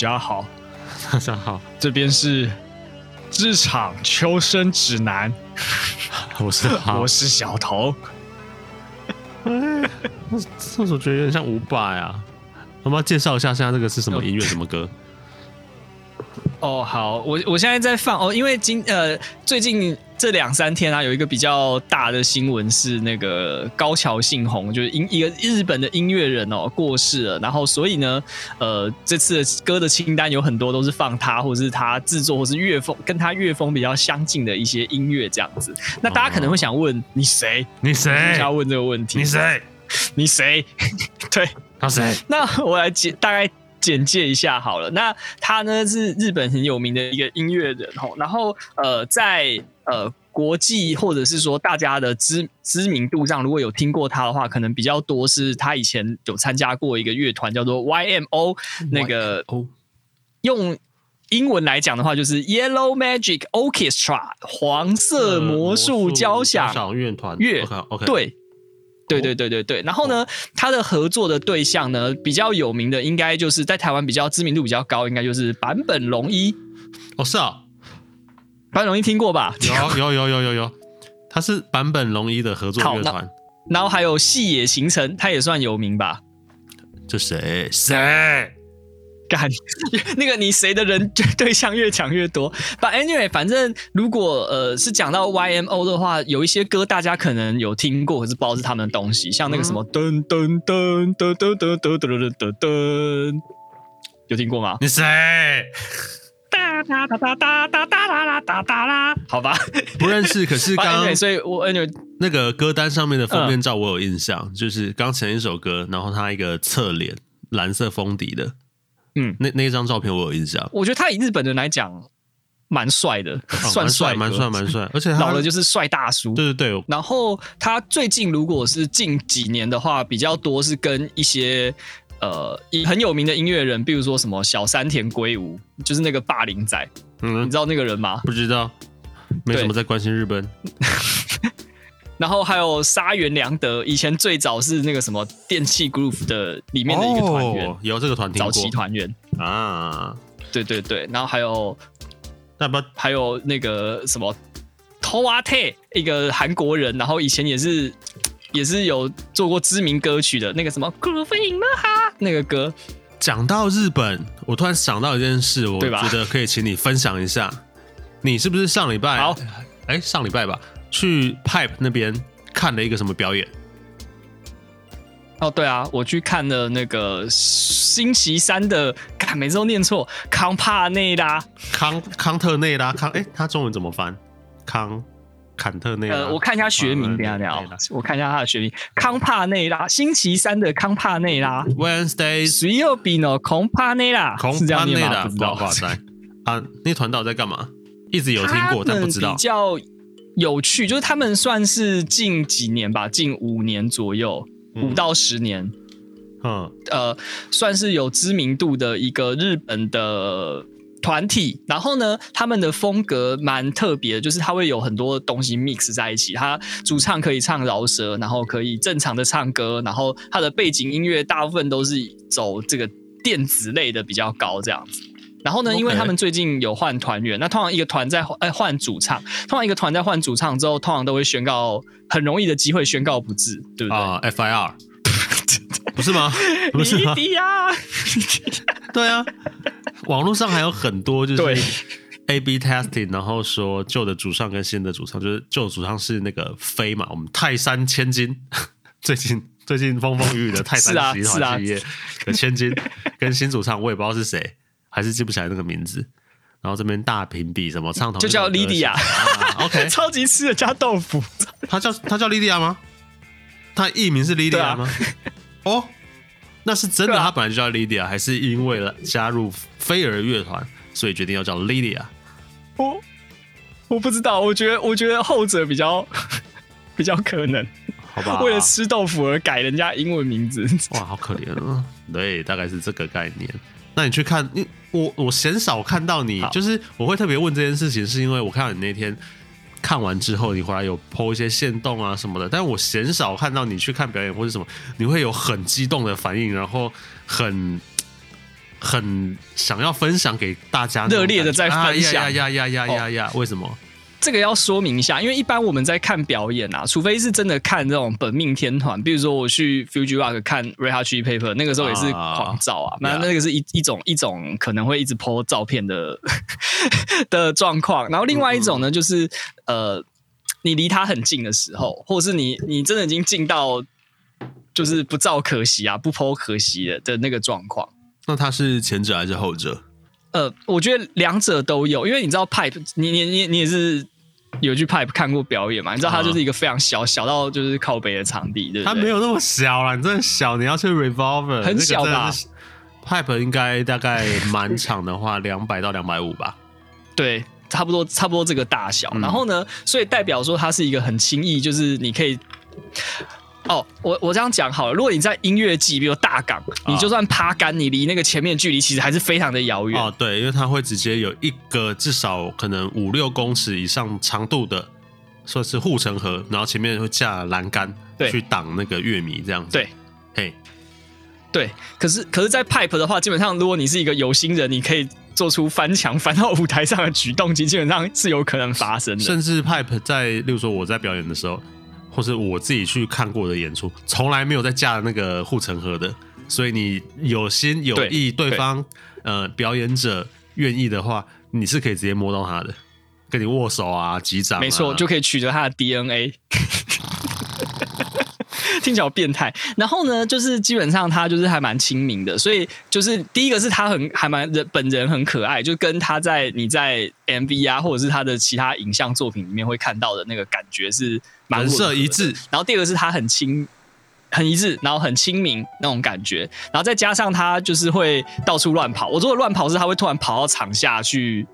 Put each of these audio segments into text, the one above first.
家好，大家好，这边是职场求生指南，我是我是小头。哎，我怎么觉得有点像伍佰啊？我们要介绍一下，现在这个是什么音乐，什么歌？哦，好，我我现在在放哦，因为今呃最近这两三天啊，有一个比较大的新闻是那个高桥幸宏，就是音一个日本的音乐人哦过世了，然后所以呢，呃这次的歌的清单有很多都是放他或者是他制作或是乐风跟他乐风比较相近的一些音乐这样子。那大家可能会想问、哦、你谁？你谁？要问这个问题？你谁？你谁？对，他谁？那我来解大概。简介一下好了，那他呢是日本很有名的一个音乐人吼，然后呃在呃国际或者是说大家的知知名度上，如果有听过他的话，可能比较多是他以前有参加过一个乐团叫做 YMO，那个用英文来讲的话就是 Yellow Magic Orchestra 黄色魔术交响乐团。乐。OK 对。对对对对对，然后呢，他的合作的对象呢，比较有名的，应该就是在台湾比较知名度比较高，应该就是坂本龙一。哦，是啊，坂本龙一听过吧？有有有有有有，他是坂本龙一的合作乐团。然后还有细野行程，他也算有名吧？这谁？谁？干，那个你谁的人对象越讲越多。But anyway，反正如果呃是讲到 YMO 的话，有一些歌大家可能有听过，可是不知道是他们的东西，像那个什么噔噔噔噔噔噔噔噔噔噔，有听过吗？你谁？哒哒哒哒哒哒哒啦哒哒啦，好吧，不认识。可是刚刚，所以我那个歌单上面的封面照我有印象，就是刚前一首歌，然后他一个侧脸，蓝色封底的。嗯，那那一张照片我有印象。我觉得他以日本人来讲，蛮帅的，哦、算帅，蛮帅，蛮帅。而且 老了就是帅大叔。对对对。然后他最近如果是近几年的话，比较多是跟一些呃很有名的音乐人，比如说什么小山田圭吾，就是那个霸凌仔。嗯，你知道那个人吗？不知道，没什么在关心日本。然后还有沙原良德，以前最早是那个什么电器 Groove 的里面的一个团员，哦，有这个团体早期团员啊，对对对，然后还有那不还有那个什么 TOA-Tay 一个韩国人，然后以前也是也是有做过知名歌曲的那个什么 Groovin' in the Heart 那个歌。讲到日本，我突然想到一件事，我觉得可以请你分享一下，你是不是上礼拜？好，哎，上礼拜吧。去 Pipe 那边看了一个什么表演？哦，对啊，我去看了那个星期三的，看每次都念错，康帕内拉，康康特内拉，康哎，他中文怎么翻？康坎特内拉？呃，我看一下学名，等下等下，我看一下他的学名，康帕内拉，星期三的康帕内拉，Wednesday，谁又比呢康帕内拉，是这样念吗？不知道，哇塞，啊，那团到底在干嘛？一直有听过，但不知道。有趣，就是他们算是近几年吧，近五年左右，五到十年，嗯，呃，算是有知名度的一个日本的团体。然后呢，他们的风格蛮特别的，就是他会有很多东西 mix 在一起。他主唱可以唱饶舌，然后可以正常的唱歌，然后他的背景音乐大部分都是走这个电子类的比较高，这样子。然后呢，因为他们最近有换团员那通常一个团在换哎换主唱，通常一个团在换主唱之后，通常都会宣告很容易的机会宣告不治，对不对？啊、uh,，FIR，不是吗？不是吗？对啊，网络上还有很多就是 A/B testing，然后说旧的主唱跟新的主唱，就是旧的主唱是那个飞嘛，我们泰山千金，最近最近风风雨雨的泰山集团企业的千金，跟新主唱我也不知道是谁。还是记不起来那个名字，然后这边大平比什么唱头就叫莉迪亚，OK，超级吃的加豆腐，他叫他叫莉莉亚吗？他艺名是莉莉亚吗？啊、哦，那是真的，他本来就叫莉莉亚，还是因为了加入飞儿乐团，所以决定要叫莉莉亚？我我不知道，我觉得我觉得后者比较 比较可能，好吧？为了吃豆腐而改人家英文名字，哇，好可怜啊！对，大概是这个概念。那你去看，你我我鲜少看到你，就是我会特别问这件事情，是因为我看到你那天。看完之后，你回来有 po 一些线动啊什么的，但我鲜少看到你去看表演或者什么，你会有很激动的反应，然后很很想要分享给大家，热烈的在分享，呀呀呀呀呀呀！为什么？这个要说明一下，因为一般我们在看表演啊，除非是真的看这种本命天团，比如说我去 Fuji Rock 看 Red Hot Chili Pepper，那个时候也是狂照啊，那、uh, 那个是一一种一种可能会一直 po 照片的 的状况。然后另外一种呢，就是呃，你离他很近的时候，或者是你你真的已经近到就是不照可惜啊，不 po 可惜的的那个状况。那他是前者还是后者？呃，我觉得两者都有，因为你知道 Pipe，你你你你也是有去 Pipe 看过表演嘛？你知道它就是一个非常小小到就是靠北的场地，对不对？它没有那么小啦，你真的小，你要去 Revolver 很小吧？Pipe 应该大概满场的话，两百到两百五吧？对，差不多差不多这个大小。嗯、然后呢，所以代表说它是一个很轻易，就是你可以。哦，我我这样讲好了。如果你在音乐季，比如大港，你就算趴杆，你离那个前面距离其实还是非常的遥远。哦，对，因为它会直接有一个至少可能五六公尺以上长度的，算是护城河，然后前面会架栏杆，对，去挡那个乐迷这样子。对，嘿，对。可是可是在 Pipe 的话，基本上如果你是一个有心人，你可以做出翻墙翻到舞台上的举动，其实基本上是有可能发生的。甚至 Pipe 在，例如说我在表演的时候。或是我自己去看过的演出，从来没有在架那个护城河的，所以你有心有意，对，对。方呃表演者愿意的话，你是可以直接摸到他的，跟你握手啊、击掌啊，没错，就可以取得他的 DNA。听起来好变态。然后呢，就是基本上他就是还蛮亲民的，所以就是第一个是他很还蛮人本人很可爱，就跟他在你在 MV 啊或者是他的其他影像作品里面会看到的那个感觉是蛮色一致。然后第二个是他很亲很一致，然后很亲民那种感觉，然后再加上他就是会到处乱跑。我说的乱跑是他会突然跑到场下去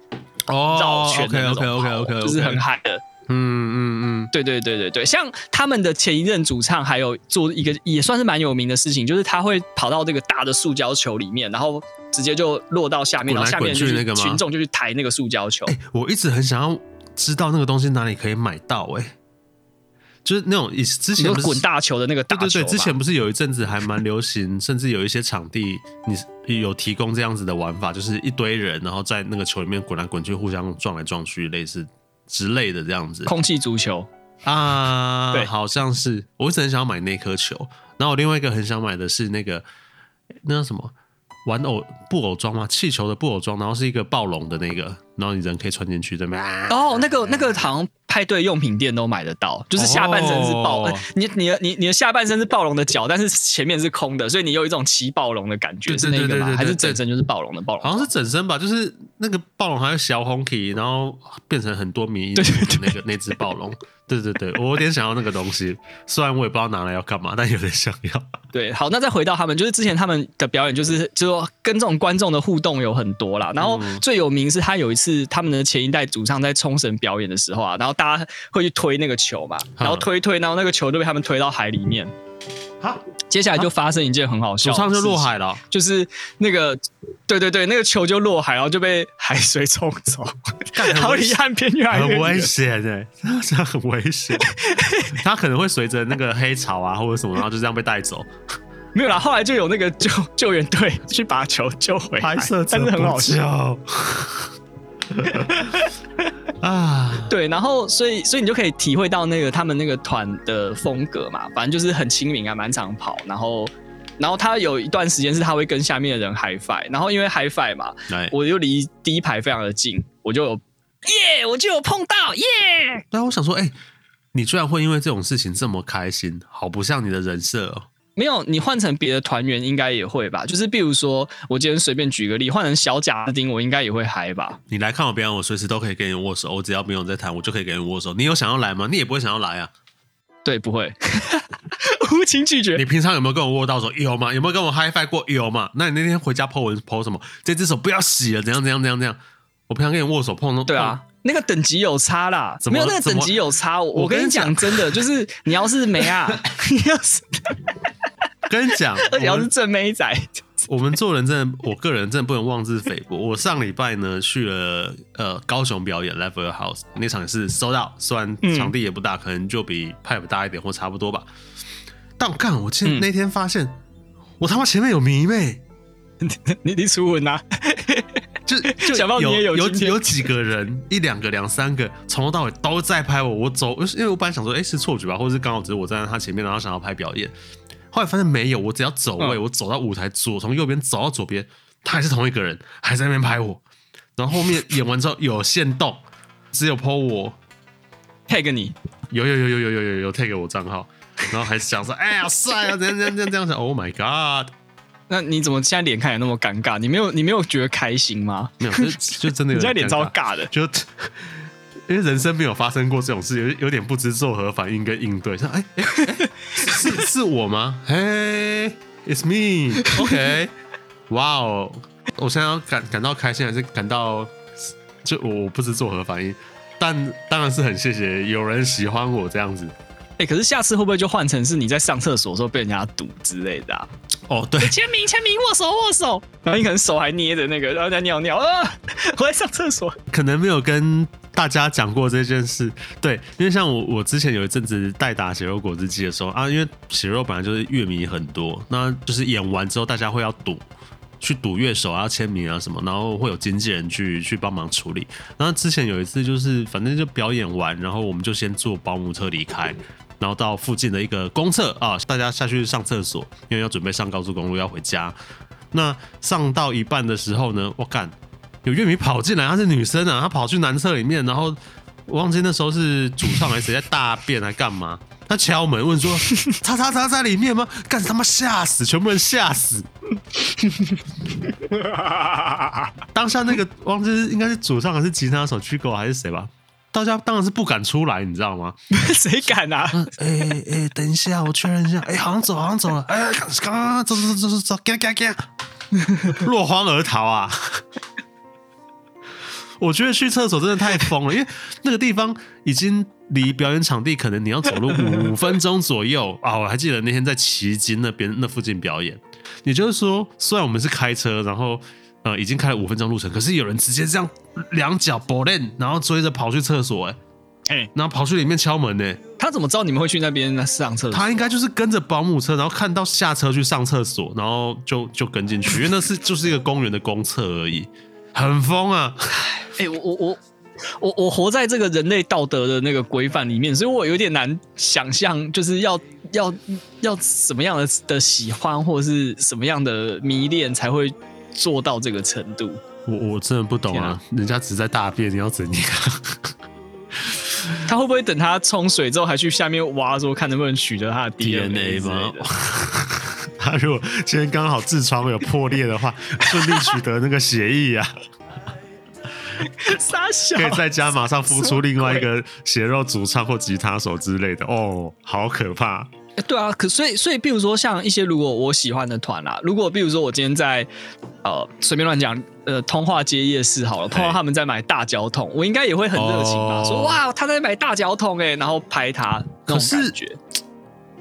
绕圈的那种跑，oh, okay, okay, okay, okay, okay. 就是很嗨的。嗯嗯嗯，对对对对对，像他们的前一任主唱，还有做一个也算是蛮有名的事情，就是他会跑到这个大的塑胶球里面，然后直接就落到下面，然后下面就是群众就去抬那个塑胶球。欸，我一直很想要知道那个东西哪里可以买到，欸，哎，就是那种以之前滚大球的那个大球，对对对，之前不是有一阵子还蛮流行，甚至有一些场地你有提供这样子的玩法，就是一堆人然后在那个球里面滚来滚去，互相撞来撞去，类似。之类的这样子，空气足球啊，对，好像是。我一直很想要买那颗球，然后我另外一个很想买的是那个那叫什么玩偶布偶装吗？气球的布偶装，然后是一个暴龙的那个。然后你人可以穿进去，对吗？哦，那个那个好像派对用品店都买得到，就是下半身是暴，哦、你你的你你的下半身是暴龙的脚，但是前面是空的，所以你有一种骑暴龙的感觉，是那个吗？还是整身就是暴龙的暴龙？好像是整身吧，就是那个暴龙还有小红体，然后变成很多迷因的那个那只暴龙。对对对，我有点想要那个东西，虽然我也不知道拿来要干嘛，但有点想要。对，好，那再回到他们，就是之前他们的表演，就是就是说跟这种观众的互动有很多啦。然后最有名是他有一次他们的前一代主唱在冲绳表演的时候啊，然后大家会去推那个球嘛，然后推推，然后那个球就被他们推到海里面。好，接下来就发生一件很好笑，主唱就落海了，就是那个，对对对，那个球就落海，然后就被海水冲走，然后离岸边越来越，很危险哎，这样很危险，他可能会随着那个黑潮啊或者什么，然后就这样被带走。没有啦，后来就有那个救救援队去把球救回来，但是很好笑。啊，对，然后所以所以你就可以体会到那个他们那个团的风格嘛，反正就是很亲民啊，满场跑，然后然后他有一段时间是他会跟下面的人 high five，然后因为 high five 嘛，我就离第一排非常的近，我就有耶，yeah, 我就有碰到耶。对啊，我想说，哎、欸，你居然会因为这种事情这么开心，好不像你的人设哦。没有，你换成别的团员应该也会吧？就是比如说，我今天随便举个例，换成小贾斯汀，我应该也会嗨吧？你来看我表演，我随时都可以跟你握手，我只要不用再弹，我就可以跟你握手。你有想要来吗？你也不会想要来啊。对，不会，无情拒绝。你平常有没有跟我握到手？有吗？有没有跟我 high five 过？有吗？那你那天回家 po 文 po 什么？这只手不要洗了，怎样怎样怎样怎样？我平常跟你握手碰都对啊，那个等级有差啦，没有那个等级有差。我我跟你讲真的，就是你要是没啊，你要是跟你讲，而且要是正妹仔。我们做人真的，我个人真的不能妄自菲薄。我上礼拜呢去了呃高雄表演 Your House 那场也是 sold out，虽然场地也不大，嗯、可能就比 Pipe 大一点或差不多吧。但我看我今那天发现，嗯、我他妈前面有迷妹，你你初吻呐？就就 想到你也有有有，有几个人一两个两三个从头到尾都在拍我，我走，因为我本来想说，哎、欸、是错觉吧，或者是刚好只是我站在他前面，然后想要拍表演。后来发现没有，我只要走位，嗯、我走到舞台左，从右边走到左边，他还是同一个人，还在那边拍我。然后后面演完之后有限动，只有 po 我 tag 你，有有有有有有有有 tag 我账号，然后还想说，哎呀帅啊，这样这样这样这样想，Oh my god！那你怎么现在脸看起来那么尴尬？你没有你没有觉得开心吗？没有，就就真的有，你现在脸超尬的，就。因为人生没有发生过这种事，有有点不知作何反应跟应对。像哎哎哎，是是我吗？嘿，It's me，OK，哇哦！我现在要感感到开心，还是感到就我不知作何反应？但当然是很谢谢有人喜欢我这样子。哎、欸，可是下次会不会就换成是你在上厕所的时候被人家堵之类的啊？哦，对，签名签名，握手握手，然后你可能手还捏着那个，然后在尿尿啊，我在上厕所，可能没有跟。大家讲过这件事，对，因为像我，我之前有一阵子代打血肉果汁机的时候啊，因为血肉本来就是乐迷很多，那就是演完之后大家会要堵，去堵乐手啊，要签名啊什么，然后会有经纪人去去帮忙处理。然后之前有一次就是反正就表演完，然后我们就先坐保姆车离开，然后到附近的一个公厕啊，大家下去上厕所，因为要准备上高速公路要回家。那上到一半的时候呢，我干。有乐迷跑进来，她是女生啊，她跑去男厕里面，然后我忘记那时候是主唱还是谁在大便还干嘛？她敲门问说：“ 叉叉叉在里面吗？”干他妈吓死，全部人吓死。当下那个忘记应该是主唱还是吉他手曲狗还是谁吧？大家当然是不敢出来，你知道吗？谁敢啊？哎哎、等一下，我确认一下。哎、欸，好像走，好像走了。哎，刚刚走走走走走，给给给，落荒而逃啊！我觉得去厕所真的太疯了，因为那个地方已经离表演场地可能你要走路五分钟左右 啊！我还记得那天在旗津那边那附近表演，也就是说，虽然我们是开车，然后呃已经开了五分钟路程，可是有人直接这样两脚跛练，然后追着跑去厕所，哎哎，然后跑去里面敲门呢。他怎么知道你们会去那边上厕所？他应该就是跟着保姆车，然后看到下车去上厕所，然后就就跟进去，因为那是就是一个公园的公厕而已。很疯啊！哎、欸，我我我我我活在这个人类道德的那个规范里面，所以我有点难想象，就是要要要什么样的的喜欢，或者是什么样的迷恋，才会做到这个程度。我我真的不懂啊！啊人家只在大便，你要怎样？他会不会等他冲水之后，还去下面挖，说看能不能取得他的 DNA 吗？他如果今天刚好痔疮有破裂的话，顺利取得那个血液啊，傻小，可以在家马上孵出另外一个血肉主唱或吉他手之类的哦，好可怕！欸、对啊，可所以所以，比如说像一些如果我喜欢的团啦，如果比如说我今天在呃随便乱讲呃通化街夜市好了，碰到他们在买大脚桶，我应该也会很热情吧，哦、说哇他在买大脚桶哎，然后拍他那种感觉。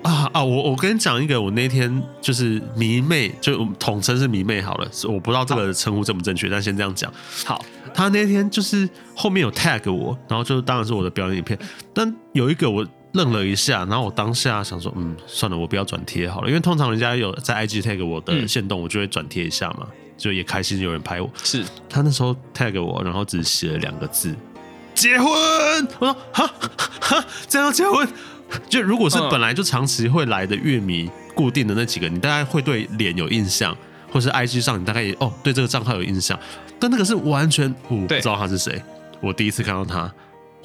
啊啊！我我跟你讲一个，我那天就是迷妹，就统称是迷妹好了，我不知道这个称呼正不正确，但先这样讲。好，他那天就是后面有 tag 我，然后就当然是我的表演影片，但有一个我愣了一下，然后我当下想说，嗯，算了，我不要转贴好了，因为通常人家有在 IG tag 我的线动，我就会转贴一下嘛，就也开心有人拍我。是他那时候 tag 我，然后只写了两个字，结婚。我说哈哈，这样结婚？就如果是本来就长期会来的乐迷，固定的那几个，你大概会对脸有印象，或是 IG 上你大概也哦对这个账号有印象，但那个是完全我不知道他是谁，我第一次看到他，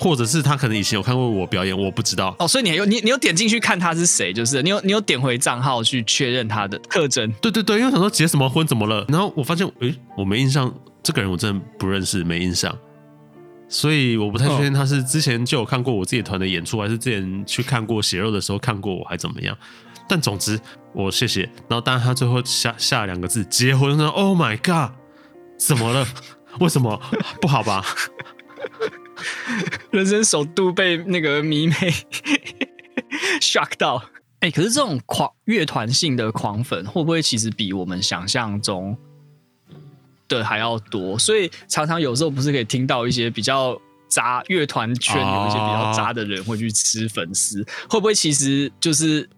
或者是他可能以前有看过我表演，我不知道哦，所以你有你你有点进去看他是谁，就是你有你有点回账号去确认他的特征，对对对，因为想说结什么婚怎么了，然后我发现诶我没印象，这个人我真的不认识，没印象。所以我不太确定他是之前就有看过我自己团的演出，还是之前去看过血肉的时候看过我，还怎么样？但总之，我谢谢。然后当然他最后下下两个字结婚了，Oh my god，怎么了？为什么 不好吧？人生首度被那个迷妹 shock 到。哎、可是这种狂乐团性的狂粉，会不会其实比我们想象中的还要多？所以常常有时候不是可以听到一些比较渣乐团圈有一些比较渣的人会去吃粉丝，会不会其实就是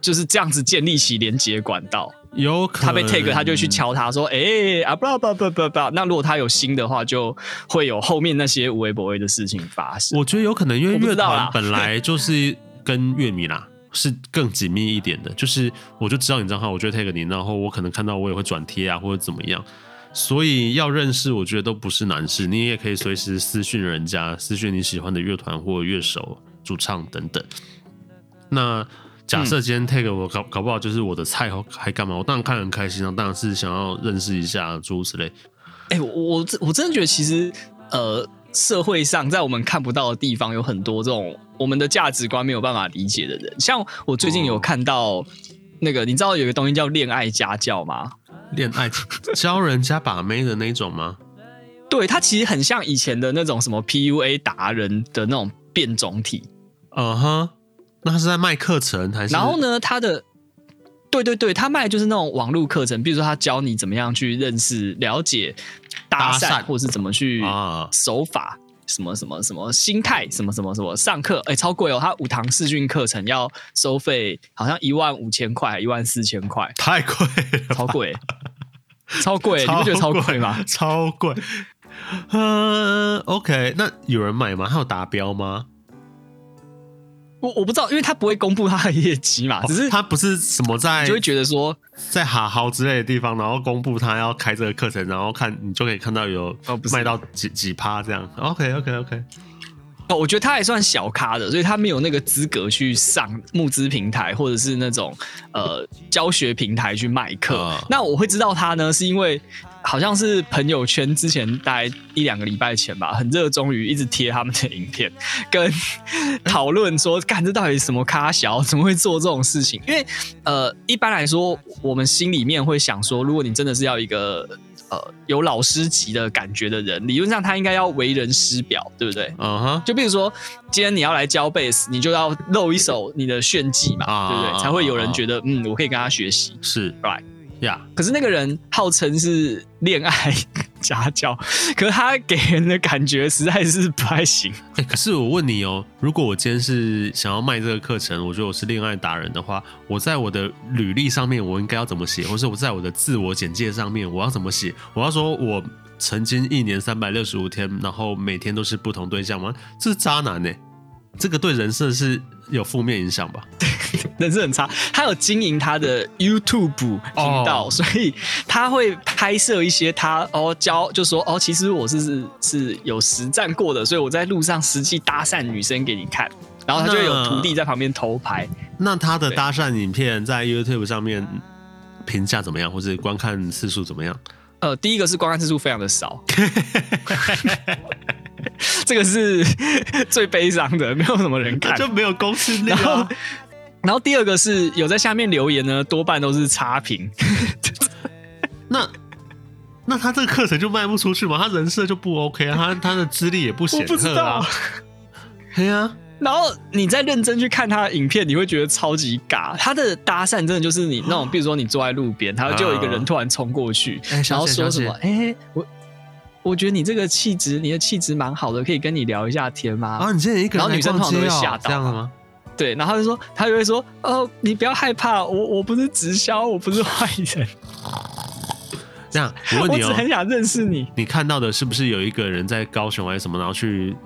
就是这样子建立起连接管道？有可能他被 take，他就去敲他说：“哎、欸、啊，不不不不不，那如果他有心的话，就会有后面那些无微不微的事情发生。”我觉得有可能，因为乐团本来就是跟乐迷啦是更紧密一点的。就是我就知道你账号，我就 take 你，然后我可能看到我也会转贴啊，或者怎么样。所以要认识，我觉得都不是难事。你也可以随时私讯人家，私讯你喜欢的乐团或乐手、主唱等等。那。假设今天 take 我搞搞不好就是我的菜，还干嘛？我当然看得很开心啊，当然是想要认识一下诸如此类。哎、欸，我我我真的觉得其实呃，社会上在我们看不到的地方有很多这种我们的价值观没有办法理解的人。像我最近有看到那个，哦、你知道有个东西叫恋爱家教吗？恋爱 教人家把妹的那种吗？对，它其实很像以前的那种什么 PUA 达人的那种变种体。嗯哼、uh。Huh. 那他是在卖课程还是？然后呢，他的对对对，他卖的就是那种网络课程，比如说他教你怎么样去认识、了解搭讪，搭或者是怎么去手法，啊、什么什么什么心态，什么什么什么上课，哎，超贵哦！他五堂试训课程要收费，好像一万五千块，一万四千块，太贵了，超贵，超贵，超贵，你不觉得超贵吗？超贵。嗯，OK，那有人买吗？他有达标吗？我我不知道，因为他不会公布他的业绩嘛，只是、哦、他不是什么在，就会觉得说在哈豪之类的地方，然后公布他要开这个课程，然后看你就可以看到有卖到几几趴这样。OK OK OK。哦，我觉得他还算小咖的，所以他没有那个资格去上募资平台或者是那种呃教学平台去卖课。呃、那我会知道他呢，是因为。好像是朋友圈之前大概一两个礼拜前吧，很热衷于一直贴他们的影片，跟讨论说，干这到底什么咖小，怎么会做这种事情？因为呃，一般来说，我们心里面会想说，如果你真的是要一个呃有老师级的感觉的人，理论上他应该要为人师表，对不对？嗯哼。就比如说，今天你要来教贝斯，你就要露一手你的炫技嘛，对不对？才会有人觉得，嗯，我可以跟他学习。是，right。呀，Yeah. 可是那个人号称是恋爱家教，可是他给人的感觉实在是不太行。欸，可是我问你哦，如果我今天是想要卖这个课程，我觉得我是恋爱达人的话，我在我的履历上面我应该要怎么写，或是我在我的自我简介上面我要怎么写？我要说我曾经一年三百六十五天，然后每天都是不同对象吗？这是渣男呢？这个对人设是有负面影响吧？人是很差。他有经营他的 YouTube 频道，oh. 所以他会拍摄一些他哦教，就说哦，其实我是是有实战过的，所以我在路上实际搭讪女生给你看，然后他就有徒弟在旁边偷拍。那他的搭讪影片在 YouTube 上面评价怎么样，或者观看次数怎么样？呃，第一个是观看次数非常的少。这个是最悲伤的，没有什么人看，就没有公司那个。然后第二个是有在下面留言呢，多半都是差评。那那他这个课程就卖不出去吗？他人设就不 OK 啊？他他的资历也不显赫啊。对啊。然后你再认真去看他的影片，你会觉得超级尬。他的搭讪真的就是你那种，比如说你坐在路边，他就有一个人突然冲过去，然后说什么？哎，我。我觉得你这个气质，你的气质蛮好的，可以跟你聊一下天吗？啊，你现在一个人，然后女生通常都会吓到，这样吗？对，然后他就说，他就会说，哦，你不要害怕，我我不是直销，我不是坏人。这样，我问你哦，我只很想认识你。你看到的是不是有一个人在高雄还是什么，然后去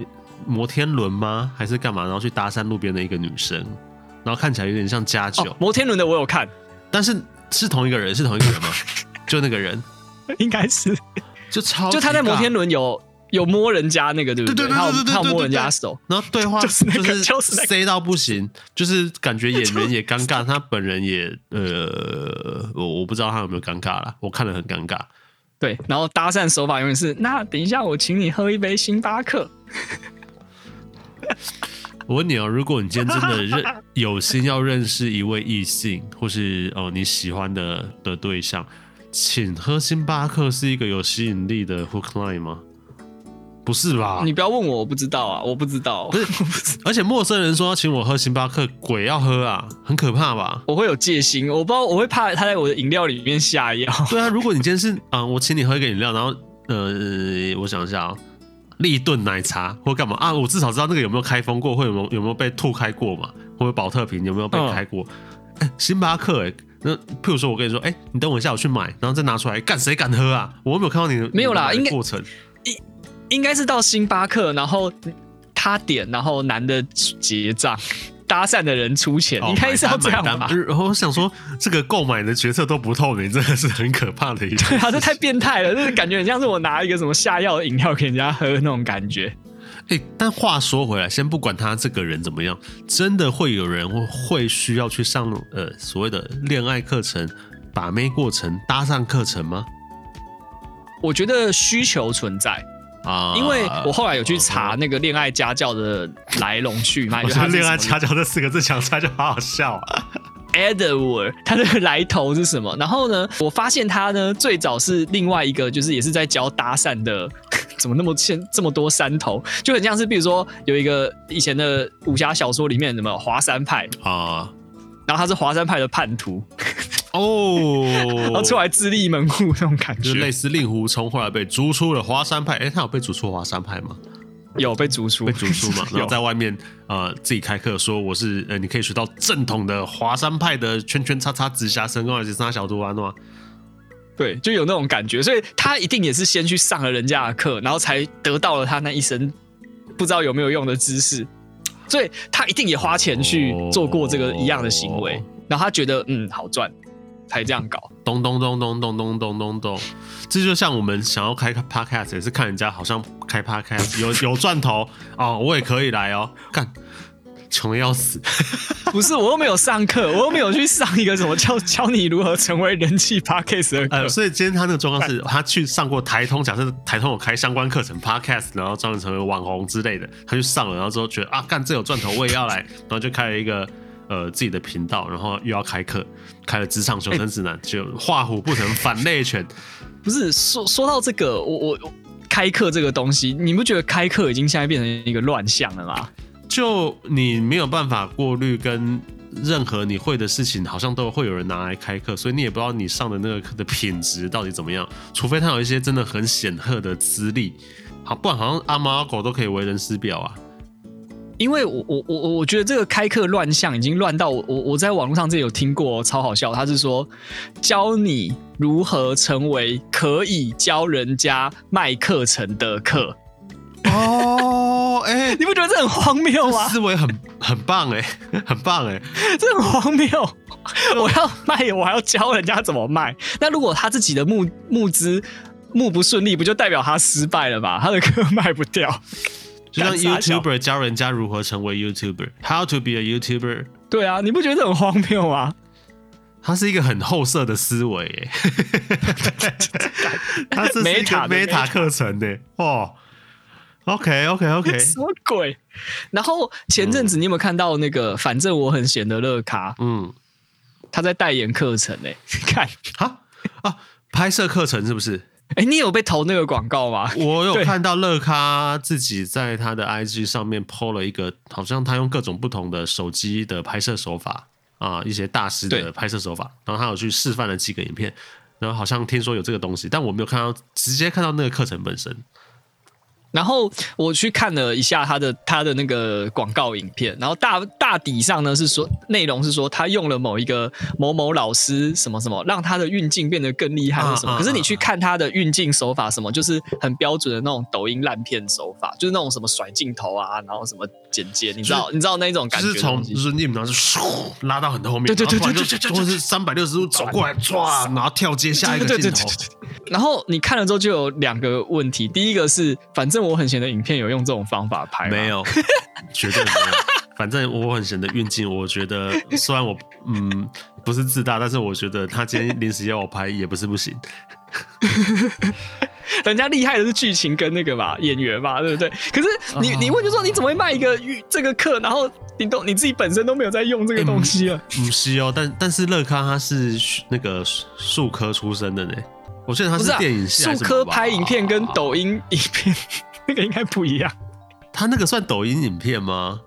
摩天轮吗？还是干嘛？然后去搭讪路边的一个女生，然后看起来有点像家酒。哦，摩天轮的我有看，但是是同一个人，是同一个人吗？就那个人，应该是。就超就他在摩天轮有有摸人家那个对不对？他有他有摸人家手，然后对话 就是那个就是塞到不行，就是感觉演员也尴尬，他本人也呃，我我不知道他有没有尴尬啦，我看了很尴尬。对，然后搭讪手法永远是，那等一下我请你喝一杯星巴克。我问你哦，如果你今天真的认有心要认识一位异性，或是哦你喜欢的的对象，请喝星巴克是一个有吸引力的 hook line 吗？不是吧？你不要问我，我不知道啊，我不知道。不是，而且陌生人说要请我喝星巴克，鬼要喝啊，很可怕吧？我会有戒心，我不知道，我会怕他在我的饮料里面下药。对啊，如果你今天是啊、嗯，我请你喝一个饮料，然后呃，我想一下啊、喔。立顿奶茶或干嘛啊？我至少知道那个有没有开封过，或有没有有没有被吐开过嘛？或者保特瓶有没有被开过？星巴克哎、欸，那譬如说我跟你说，哎、欸，你等我一下，我去买，然后再拿出来，干谁敢喝啊？我有没有看到你的没有啦，应该过程应应该是到星巴克，然后他点，然后男的结账。搭讪的人出钱，你看是要这样吗？然后我想说，这个购买的决策都不透明，真的是很可怕的一件。对啊，这太变态了，就是感觉很像是我拿一个什么下药的饮料给人家喝那种感觉。哎、欸，但话说回来，先不管他这个人怎么样，真的会有人会会需要去上呃所谓的恋爱课程、把妹过程、搭讪课程吗？我觉得需求存在。啊，因为我后来有去查那个恋爱家教的来龙去脉，就是恋爱家教这四个字讲出来就好好笑啊。Edward，他的来头是什么？然后呢，我发现他呢最早是另外一个，就是也是在教搭讪的，怎么那么欠这么多山头？就很像是比如说有一个以前的武侠小说里面什么华山派啊，然后他是华山派的叛徒。哦，然后出来自立门户那种感觉，就类似令狐冲后来被逐出了华山派。哎、欸，他有被逐出华山派吗？有被逐出，被逐出嘛？然后在外面呃自己开课说我是呃你可以学到正统的华山派的圈圈叉叉直辖神功，而且杀小毒丸吗？对，就有那种感觉，所以他一定也是先去上了人家的课，然后才得到了他那一身不知道有没有用的知识，所以他一定也花钱去做过这个一样的行为，哦、然后他觉得嗯好赚。才这样搞，咚咚咚咚咚咚咚咚咚，这就像我们想要开 podcast，也是看人家好像开 podcast 有有赚头哦，我也可以来哦，干，穷的要死，不是我又没有上课，我又没有去上一个什么教 教你如何成为人气 podcast 的课，呃，所以今天他那个状况是他去上过台通，假设台通有开相关课程 podcast，然后专门成为网红之类的，他去上了，然后之后觉得啊，干这有赚头，我也要来，然后就开了一个。呃，自己的频道，然后又要开课，开了职场求生指南，欸、就画虎不成反类犬。不是说说到这个，我我开课这个东西，你不觉得开课已经现在变成一个乱象了吗？就你没有办法过滤，跟任何你会的事情，好像都会有人拿来开课，所以你也不知道你上的那个课的品质到底怎么样。除非他有一些真的很显赫的资历，好，不然好像阿猫阿狗都可以为人师表啊。因为我我我我觉得这个开课乱象已经乱到我我我在网络上这里有听过超好笑，他是说教你如何成为可以教人家卖课程的课哦，哎、欸，你不觉得这很荒谬吗？思维很很棒哎，很棒哎，这很荒谬！我要卖，我还要教人家怎么卖。那如果他自己的募募资募不顺利，不就代表他失败了吧？他的歌卖不掉。就像 YouTuber 教人家如何成为 YouTuber，How to be a YouTuber。对啊，你不觉得很荒谬吗？他是一个很后色的思维，耶。他是一个 Meta 课程的哦。OK OK OK，什么鬼？然后前阵子你有没有看到那个？反正我很闲的乐咖，嗯，他在代言课程诶，看啊啊，拍摄课程是不是？哎、欸，你有被投那个广告吗？我有看到乐咖自己在他的 IG 上面 po 了一个，好像他用各种不同的手机的拍摄手法啊，一些大师的拍摄手法，然后他有去示范了几个影片，然后好像听说有这个东西，但我没有看到直接看到那个课程本身。然后我去看了一下他的他的那个广告影片，然后大大抵上呢是说，内容是说他用了某一个某某老师什么什么，让他的运镜变得更厉害或什么。可是你去看他的运镜手法什么，就是很标准的那种抖音烂片手法，就是那种什么甩镜头啊，然后什么剪接，你知道你知道那种感觉？就是从就是你们当时唰拉到很后面，对对对对对对，或者是三百六十度走过来抓，然后跳接下一个镜头。然后你看了之后就有两个问题，第一个是反正我很闲的影片有用这种方法拍吗？没有，绝对没有。反正我很闲的运镜，我觉得 虽然我嗯不是自大，但是我觉得他今天临时要我拍也不是不行。人家厉害的是剧情跟那个吧演员吧，对不对？可是你你问就说你怎么会卖一个这个课，然后你都你自己本身都没有在用这个东西啊？不是哦，但但是乐康他是那个数科出身的呢，我记得他是电影系，数科拍影片跟抖音影片 那个应该不一样。他那个算抖音影片吗？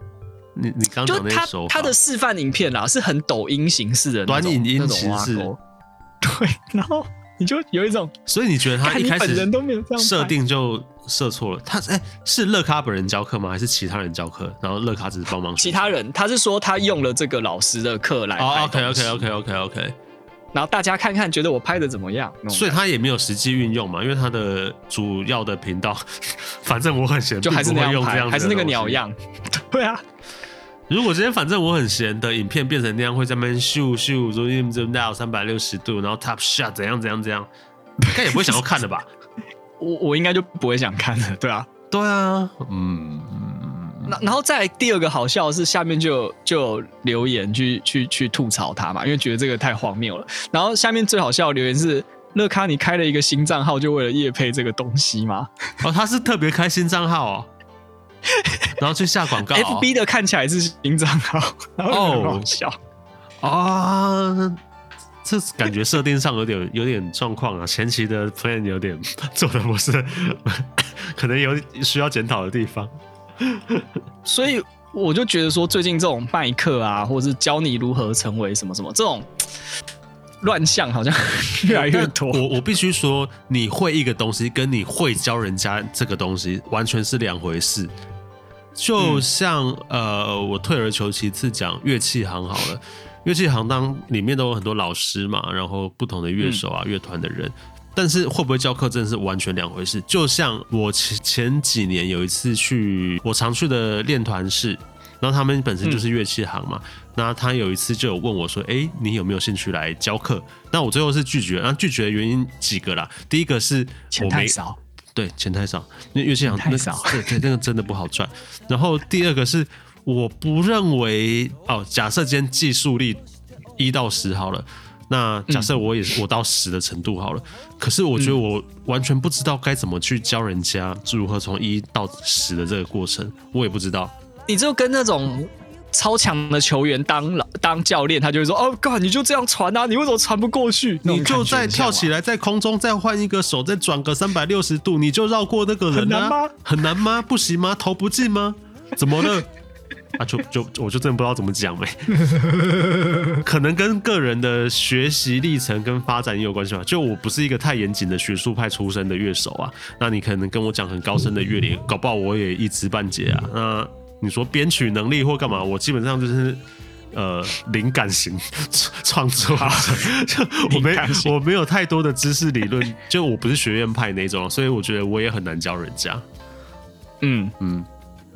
你你刚讲那首他的示范影片啦，是很抖音形式的短影音形式，对，然后。你就有一种，所以你觉得他一开始人都没有这样设定就设错了？他哎、欸，是乐咖本人教课吗？还是其他人教课？然后乐咖只是帮忙？其他人，他是说他用了这个老师的课来。哦，OK OK OK OK OK。然后大家看看，觉得我拍的怎么样？所以他也没有实际运用嘛，因为他的主要的频道，反正我很闲，就还是那样拍，样还是那个鸟样。对啊。如果今天反正我很闲的影片变成那样，会在那边咻咻，zoom zoom 到三百六十度，然后 top shot 怎样怎样怎样，应该也不会想要看的吧？我我应该就不会想看的，对啊，对啊，嗯。那然后再来第二个好笑的是，下面就就留言去去去吐槽他嘛，因为觉得这个太荒谬了。然后下面最好笑的留言是：乐咖，你开了一个新账号，就为了夜配这个东西吗？哦，他是特别开新账号哦。然后去下广告，FB 的看起来是新账号，然后很好笑啊！这感觉设定上有点有点状况啊，前期的 plan 有点做的不是，可能有需要检讨的地方。所以我就觉得说，最近这种卖课啊，或者是教你如何成为什么什么这种乱象，好像 越来越多。我我必须说，你会一个东西，跟你会教人家这个东西，完全是两回事。就像、嗯、呃，我退而求其次讲乐器行好了，乐器行当里面都有很多老师嘛，然后不同的乐手啊、乐团的人，但是会不会教课真的是完全两回事。就像我前前几年有一次去我常去的练团室，然后他们本身就是乐器行嘛，那他有一次就有问我说：“哎，你有没有兴趣来教课？”那我最后是拒绝，然后拒绝的原因几个啦，第一个是钱太少。对，钱太少，因为乐器行太少，对对，那个真的不好赚。然后第二个是，我不认为哦，假设今天技术力一到十好了，那假设我也是我到十的程度好了，可是我觉得我完全不知道该怎么去教人家如何从一到十的这个过程，我也不知道。你就跟那种。超强的球员当老当教练，他就会说：“哦，God，你就这样传啊，你为什么传不过去？你就再跳起来，在空中再换一个手，再转个三百六十度，你就绕过那个人啊？很难吗？很难吗？不行吗？投不进吗？怎么了？啊，就就我就真的不知道怎么讲呗。可能跟个人的学习历程跟发展也有关系吧。就我不是一个太严谨的学术派出身的乐手啊，那你可能跟我讲很高深的乐理，搞不好我也一知半解啊。那。你说编曲能力或干嘛？我基本上就是呃灵感型创作，就我没我没有太多的知识理论，就我不是学院派那种，所以我觉得我也很难教人家。嗯嗯，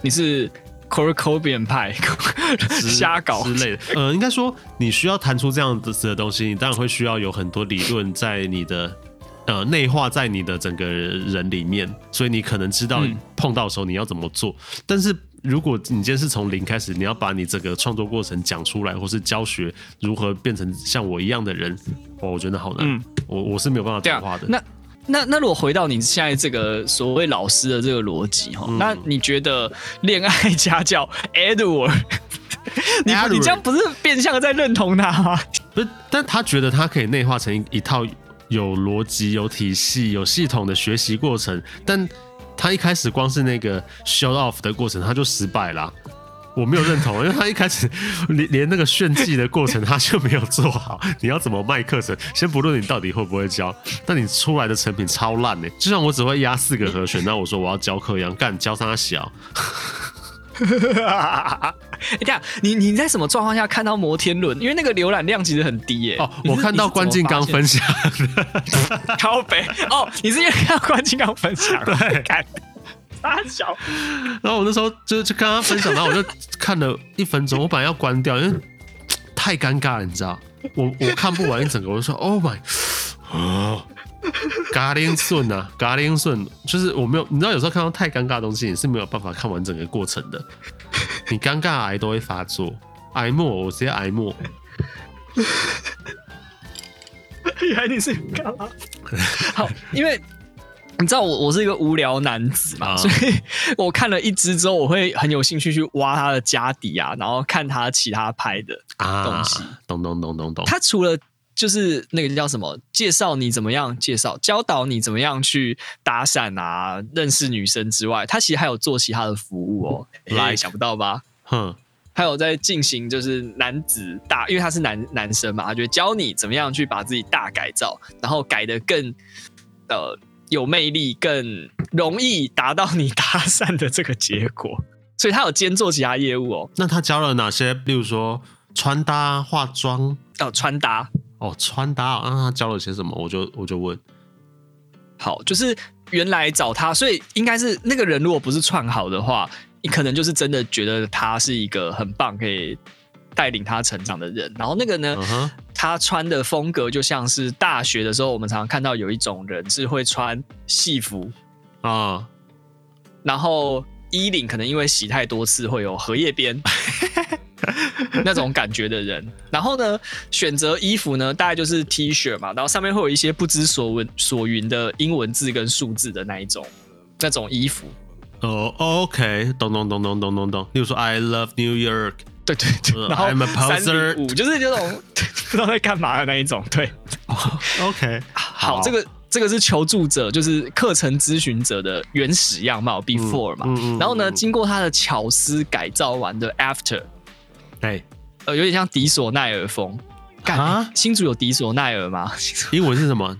你是 Kurt Cobain 派，瞎搞之类的。呃，应该说你需要弹出这样子的东西，你当然会需要有很多理论在你的呃内化在你的整个人里面，所以你可能知道碰到的时候你要怎么做，但是。如果你今天是从零开始，你要把你整个创作过程讲出来，或是教学如何变成像我一样的人，哦，我觉得好难。嗯，我我是没有办法讲话的。那那那如果回到你现在这个所谓老师的这个逻辑哈，那你觉得恋爱家教 Edward，你你这样不是变相的在认同他吗？不是，但他觉得他可以内化成一套有逻辑、有体系、有系统的学习过程，但。他一开始光是那个 show off 的过程，他就失败了。我没有认同，因为他一开始连连那个炫技的过程他就没有做好。你要怎么卖课程？先不论你到底会不会教，但你出来的成品超烂呢。就像我只会压四个和弦，那我说我要教课一样，干教他小。哎，这样你你在什么状况下看到摩天轮？因为那个浏览量其实很低耶。哦，我看到关敬刚分享的 超肥哦，你是因为看到关敬刚分享？对，看大小。然后我那时候就就跟他分享，然后我就看了一分钟，我本来要关掉，因为太尴尬了，你知道？我我看不完一整个，我就说 Oh my，哦。嘎铃顺呐，嘎铃顺，就是我没有，你知道有时候看到太尴尬的东西，你是没有办法看完整个过程的。你尴尬癌都会发作，癌末我直接癌末。原来你是干嘛？好，因为你知道我我是一个无聊男子嘛，啊、所以 我看了一支之后，我会很有兴趣去挖他的家底啊，然后看他其他拍的东西。咚咚咚咚咚。他除了就是那个叫什么，介绍你怎么样介绍，教导你怎么样去搭讪啊，认识女生之外，他其实还有做其他的服务哦。来、欸，想不到吧？哼。还有在进行就是男子大，因为他是男男生嘛，他就教你怎么样去把自己大改造，然后改的更呃有魅力，更容易达到你搭讪的这个结果。所以他有兼做其他业务哦。那他教了哪些？例如说穿搭、化妆哦，穿搭哦，穿搭。那他教了些什么？我就我就问。好，就是原来找他，所以应该是那个人，如果不是串好的话。你可能就是真的觉得他是一个很棒，可以带领他成长的人。然后那个呢，uh huh. 他穿的风格就像是大学的时候，我们常常看到有一种人是会穿戏服啊，uh. 然后衣领可能因为洗太多次会有荷叶边 那种感觉的人。然后呢，选择衣服呢，大概就是 T 恤嘛，然后上面会有一些不知所文所云的英文字跟数字的那一种那种衣服。哦、oh，OK，咚咚咚咚咚咚咚。例如说，I love New York，对对对，然后 a poser，五就是这种 不知道在干嘛的那一种，对。Oh, OK，好，好这个这个是求助者，就是课程咨询者的原始样貌 Before 嘛，嗯嗯嗯、然后呢，经过他的巧思改造完的 After，哎，呃，有点像迪索奈尔风。啊，新竹有迪索奈尔吗？英文是什么？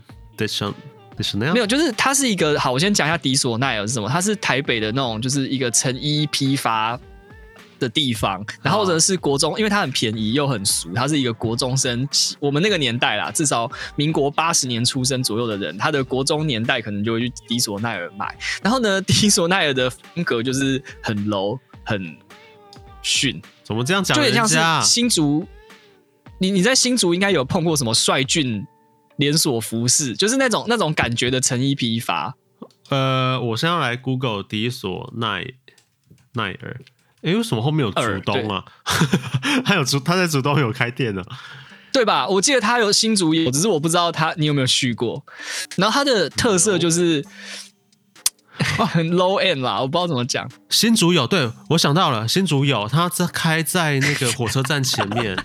没有，就是它是一个好。我先讲一下迪索奈尔是什么。它是台北的那种，就是一个成衣批发的地方。然后呢是国中，因为它很便宜又很俗。它是一个国中生，我们那个年代啦，至少民国八十年出生左右的人，他的国中年代可能就会去迪索奈尔买。然后呢，迪索奈尔的风格就是很 low，很逊。怎么这样讲？就有点像是新竹。你你在新竹应该有碰过什么帅俊？连锁服饰就是那种那种感觉的成衣批发。呃，我现在要来 Google 迪索奈奈尔。哎，为什么后面有竹东啊？他有竹，他在竹东有开店呢，对吧？我记得他有新竹也，只是我不知道他你有没有去过。然后他的特色就是 很 low end 啦，我不知道怎么讲。新竹有，对，我想到了，新竹有，他在开在那个火车站前面。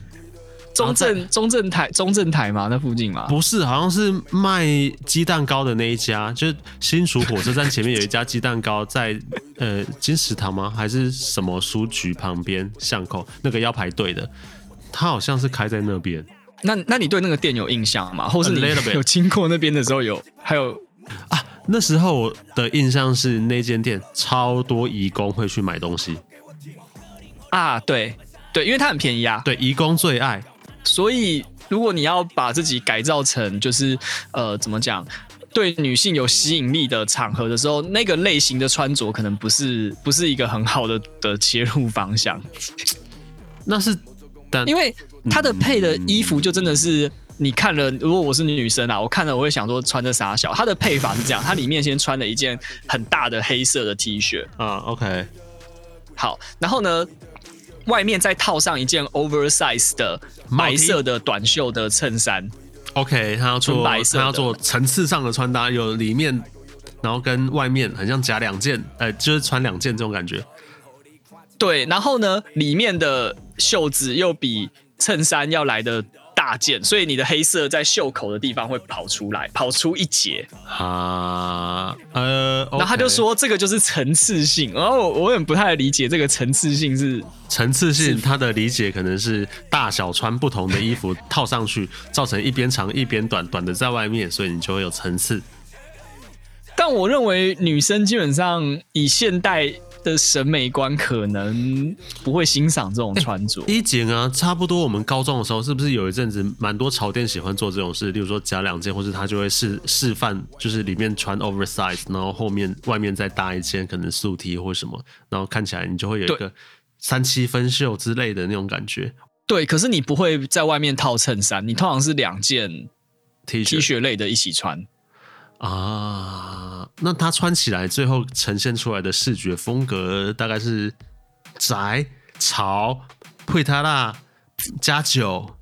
中正中正台中正台嘛，那附近嘛？不是，好像是卖鸡蛋糕的那一家，就是新竹火车站前面有一家鸡蛋糕在，在呃金石堂吗？还是什么书局旁边巷口那个要排队的？他好像是开在那边。那那你对那个店有印象吗？或是你有经过那边的时候有？还有啊，那时候我的印象是那间店超多义工会去买东西啊，对对，因为它很便宜啊，对，移工最爱。所以，如果你要把自己改造成就是呃，怎么讲，对女性有吸引力的场合的时候，那个类型的穿着可能不是不是一个很好的的切入方向。那是，但因为他的配的衣服就真的是你看了，如果我是女生啊，我看了我会想说穿的啥小。他的配法是这样，他里面先穿了一件很大的黑色的 T 恤啊，OK，好，然后呢，外面再套上一件 oversize 的白色的短袖的衬衫。OK，他要做白色，他要做层次上的穿搭，有里面，然后跟外面很像夹两件，呃，就是穿两件这种感觉。对，然后呢，里面的袖子又比衬衫要来的大件，所以你的黑色在袖口的地方会跑出来，跑出一截啊，呃，然后他就说这个就是层次性，然后我我有点不太理解这个层次性是层次性，他的理解可能是大小穿不同的衣服套上去，造成一边长一边短，短的在外面，所以你就会有层次。但我认为女生基本上以现代。的审美观可能不会欣赏这种穿着。一件啊，差不多我们高中的时候，是不是有一阵子蛮多潮店喜欢做这种事？例如说夹两件，或是他就会示示范，就是里面穿 oversize，然后后面外面再搭一件可能素 T 或什么，然后看起来你就会有一个三七分袖之类的那种感觉。对，可是你不会在外面套衬衫，你通常是两件 T 恤类的一起穿。啊，那他穿起来最后呈现出来的视觉风格大概是宅潮、配他辣加酒。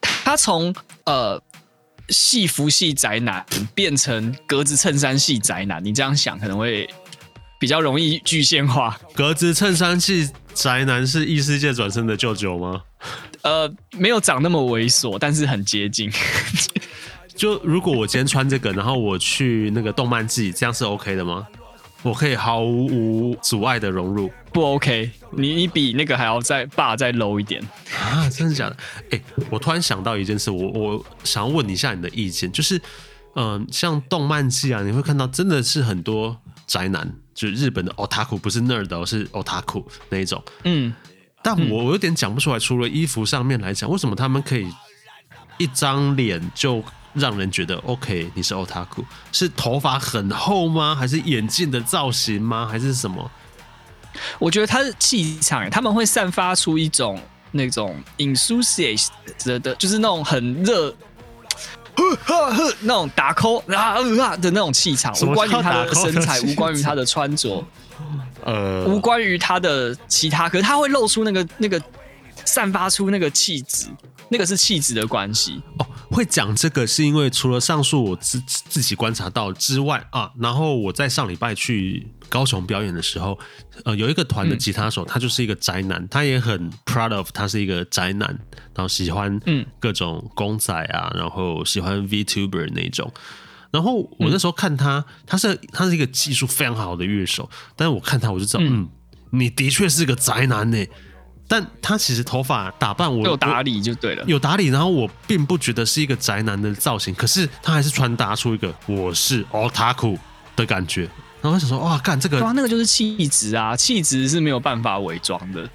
他从呃戏服系宅男变成格子衬衫系宅男，你这样想可能会比较容易具现化。格子衬衫系宅男是异世界转生的舅舅吗？呃，没有长那么猥琐，但是很接近。就如果我今天穿这个，然后我去那个动漫季，这样是 OK 的吗？我可以毫无阻碍的融入？不 OK，你你比那个还要再霸再 low 一点啊？真的假的？哎、欸，我突然想到一件事，我我想要问一下你的意见，就是嗯、呃，像动漫季啊，你会看到真的是很多宅男，就是日本的 otaku，不是 nerd，而是 otaku 那一种。嗯，但我我有点讲不出来，除了衣服上面来讲，为什么他们可以一张脸就让人觉得 OK？你是 otaku，是头发很厚吗？还是眼镜的造型吗？还是什么？我觉得他的气场，他们会散发出一种那种 enthusiast 的，就是那种很热，那种打 call 啊的那种气场，无关于他的身材，无关于他的穿着，呃，无关于他的其他，可是他会露出那个那个散发出那个气质。那个是气质的关系哦。会讲这个是因为除了上述我自自己观察到之外啊，然后我在上礼拜去高雄表演的时候，呃，有一个团的吉他手，他就是一个宅男，他也很 proud of 他是一个宅男，然后喜欢嗯各种公仔啊，然后喜欢 VTuber 那种。然后我那时候看他，他是他是一个技术非常好的乐手，但是我看他我就知道，嗯，你的确是个宅男呢。但他其实头发打扮我有打理就对了，有打理，然后我并不觉得是一个宅男的造型，可是他还是传达出一个我是 otaku 的感觉。然后我想说，哇，干这个，哇，那个就是气质啊，气质是没有办法伪装的。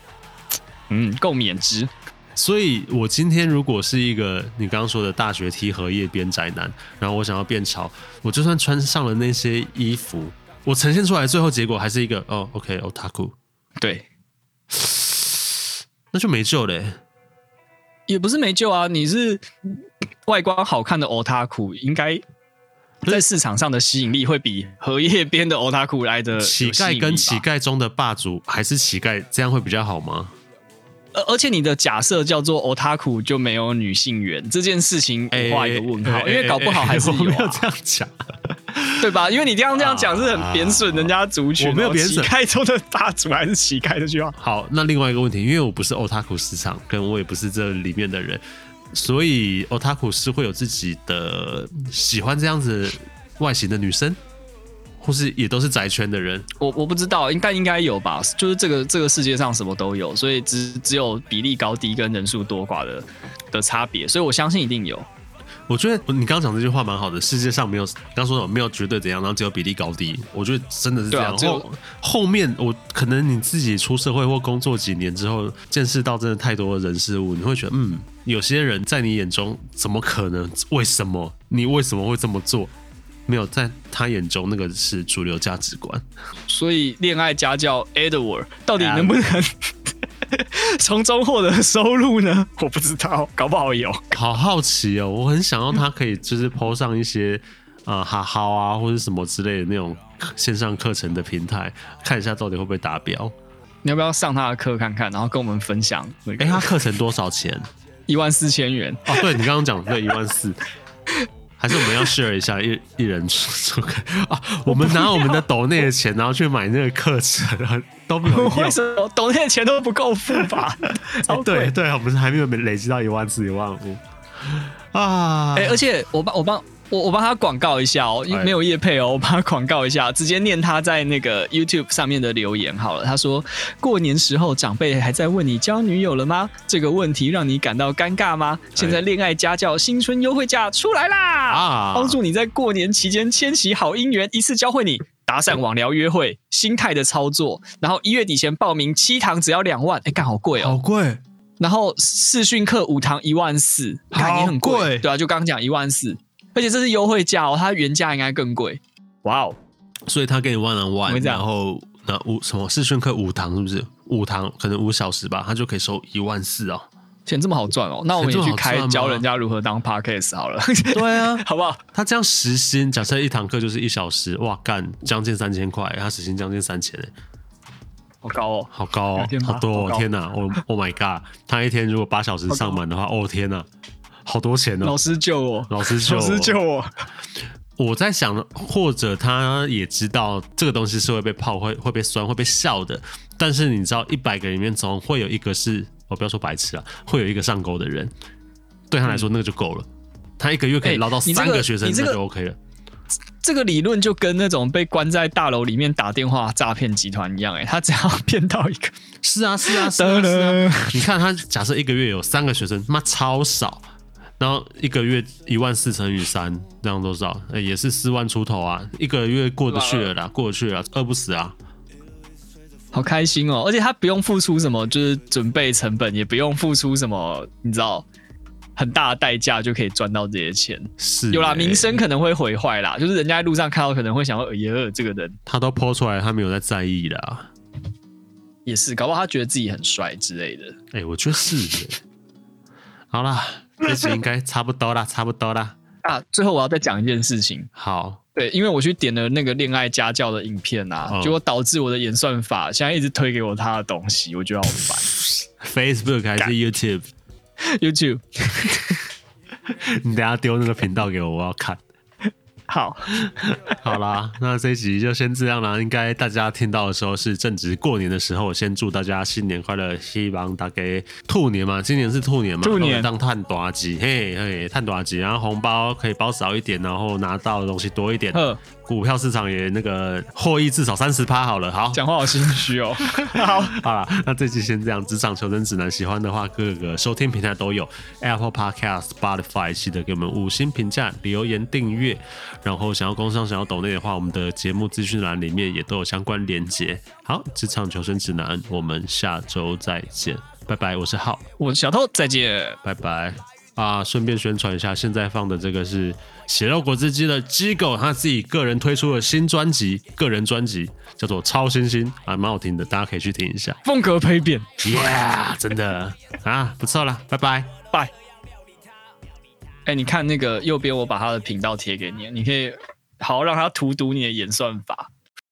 嗯，够免之。所以我今天如果是一个你刚刚说的大学 T 荷叶边宅男，然后我想要变潮，我就算穿上了那些衣服，我呈现出来的最后结果还是一个哦，OK，otaku，对。那就没救嘞，欸，也不是没救啊！你是外观好看的 otaku，应该在市场上的吸引力会比荷叶边的 otaku 来的。乞丐跟乞丐中的霸主还是乞丐，这样会比较好吗？而而且你的假设叫做 otaku 就没有女性缘这件事情，画一个问号，因为搞不好还是有，啊。我没有这样讲。对吧？因为你这样这样讲是很贬损人家族群。我没有贬损。乞丐中的霸主还是乞丐这句话。好，那另外一个问题，因为我不是 otaku 市场，跟我也不是这里面的人，所以 otaku 是会有自己的喜欢这样子外形的女生，或是也都是宅圈的人。我我不知道，应该应该有吧？就是这个这个世界上什么都有，所以只只有比例高低跟人数多寡的的差别，所以我相信一定有。我觉得你刚刚讲这句话蛮好的。世界上没有刚说的没有绝对怎样，然后只有比例高低。我觉得真的是这样。后、啊、后面我可能你自己出社会或工作几年之后，见识到真的太多的人事物，你会觉得嗯，有些人在你眼中怎么可能？为什么？你为什么会这么做？没有在他眼中那个是主流价值观。所以恋爱家教 Edward 到底能不能？从中获得收入呢？我不知道，搞不好有。好好奇哦，我很想要他可以就是 PO 上一些啊哈哈啊或者什么之类的那种线上课程的平台，看一下到底会不会达标。你要不要上他的课看看，然后跟我们分享？哎、欸，他课程多少钱？一万四千元。哦，对你刚刚讲的对，一万四。还是我们要 share 一下一一人出个啊？我们拿我们的抖内的钱，然后去买那个课程，都不能为什么抖内的钱都不够付吧？欸、对对，我们还没有累积到一万四一万五啊！哎、欸，而且我帮我帮。我我帮他广告一下哦，因为没有业配哦，我帮他广告一下，直接念他在那个 YouTube 上面的留言好了。他说：“过年时候长辈还在问你交女友了吗？这个问题让你感到尴尬吗？现在恋爱家教新春优惠价出来啦！啊，帮助你在过年期间牵起好姻缘，一次教会你搭讪、网聊、约会心态的操作。然后一月底前报名七堂只要两万，哎，干好贵哦，好贵。然后视讯课五堂一万四，感觉很贵，对啊，就刚刚讲一万四。”而且这是优惠价哦，它原价应该更贵。哇哦！所以他给你 one on one，然后那五什么视讯课五堂是不是？五堂可能五小时吧，他就可以收一万四哦。钱这么好赚哦，那我们也去开教人家如何当 podcast 好了。对啊，好不好？他这样时薪，假设一堂课就是一小时，哇干，将近三千块，他时薪将近三千，好高哦，好高哦，好多哦，天哪！我 Oh my God，他一天如果八小时上满的话，哦天哪！好多钱哦！老师救我！老师救我！老师救我！我在想，或者他也知道这个东西是会被泡、会会被酸、会被笑的。但是你知道，一百个里面总会有一个是，我不要说白痴啊，会有一个上钩的人。对他来说，那个就够了。他一个月可以捞到三个学生，那就 OK 了。这个理论就跟那种被关在大楼里面打电话诈骗集团一样，哎，他只要骗到一个，是啊，是啊，是啊，是啊。你看他假设一个月有三个学生，妈超少。然后一个月一万四乘以三，这样多少？也是四万出头啊！一个月过得去了啦，过得去了，饿不死啊！好开心哦！而且他不用付出什么，就是准备成本，也不用付出什么，你知道，很大的代价就可以赚到这些钱。是有啦，名声可能会毁坏啦，就是人家在路上看到可能会想说：“哎呀，这个人他都 po 出来，他没有在在意啦。”也是，搞不好他觉得自己很帅之类的。哎，我觉得是。好啦。这次应该差不多啦，差不多啦。啊，最后我要再讲一件事情。好，对，因为我去点了那个恋爱家教的影片啊，结果导致我的演算法现在一直推给我他的东西，我觉得好烦。Facebook 还是 YouTube？YouTube。你等下丢那个频道给我，我要看。好，好啦，那这一集就先这样啦。应该大家听到的时候是正值过年的时候，先祝大家新年快乐，希望大家兔年嘛，今年是兔年嘛，兔年当探短吉，嘿嘿，探短吉，然后红包可以包少一点，然后拿到的东西多一点。股票市场也那个获益至少三十趴好了，好，讲话好心虚哦。好，好了，那这期先这样。职场求生指南，喜欢的话各个收听平台都有，Apple Podcast、Spotify，记得给我们五星评价、留言、订阅。然后想要工商、想要抖内的话，我们的节目资讯栏里面也都有相关连结。好，职场求生指南，我们下周再见，拜拜。我是浩，我是小偷，再见，拜拜。啊，顺便宣传一下，现在放的这个是血肉果汁机的机构，他自己个人推出了新专辑，个人专辑叫做《超新星》，啊，蛮好听的，大家可以去听一下。风格丕变，Yeah，真的啊，不错了，拜拜，拜。哎，你看那个右边，我把他的频道贴给你，你可以好好让他荼毒你的演算法。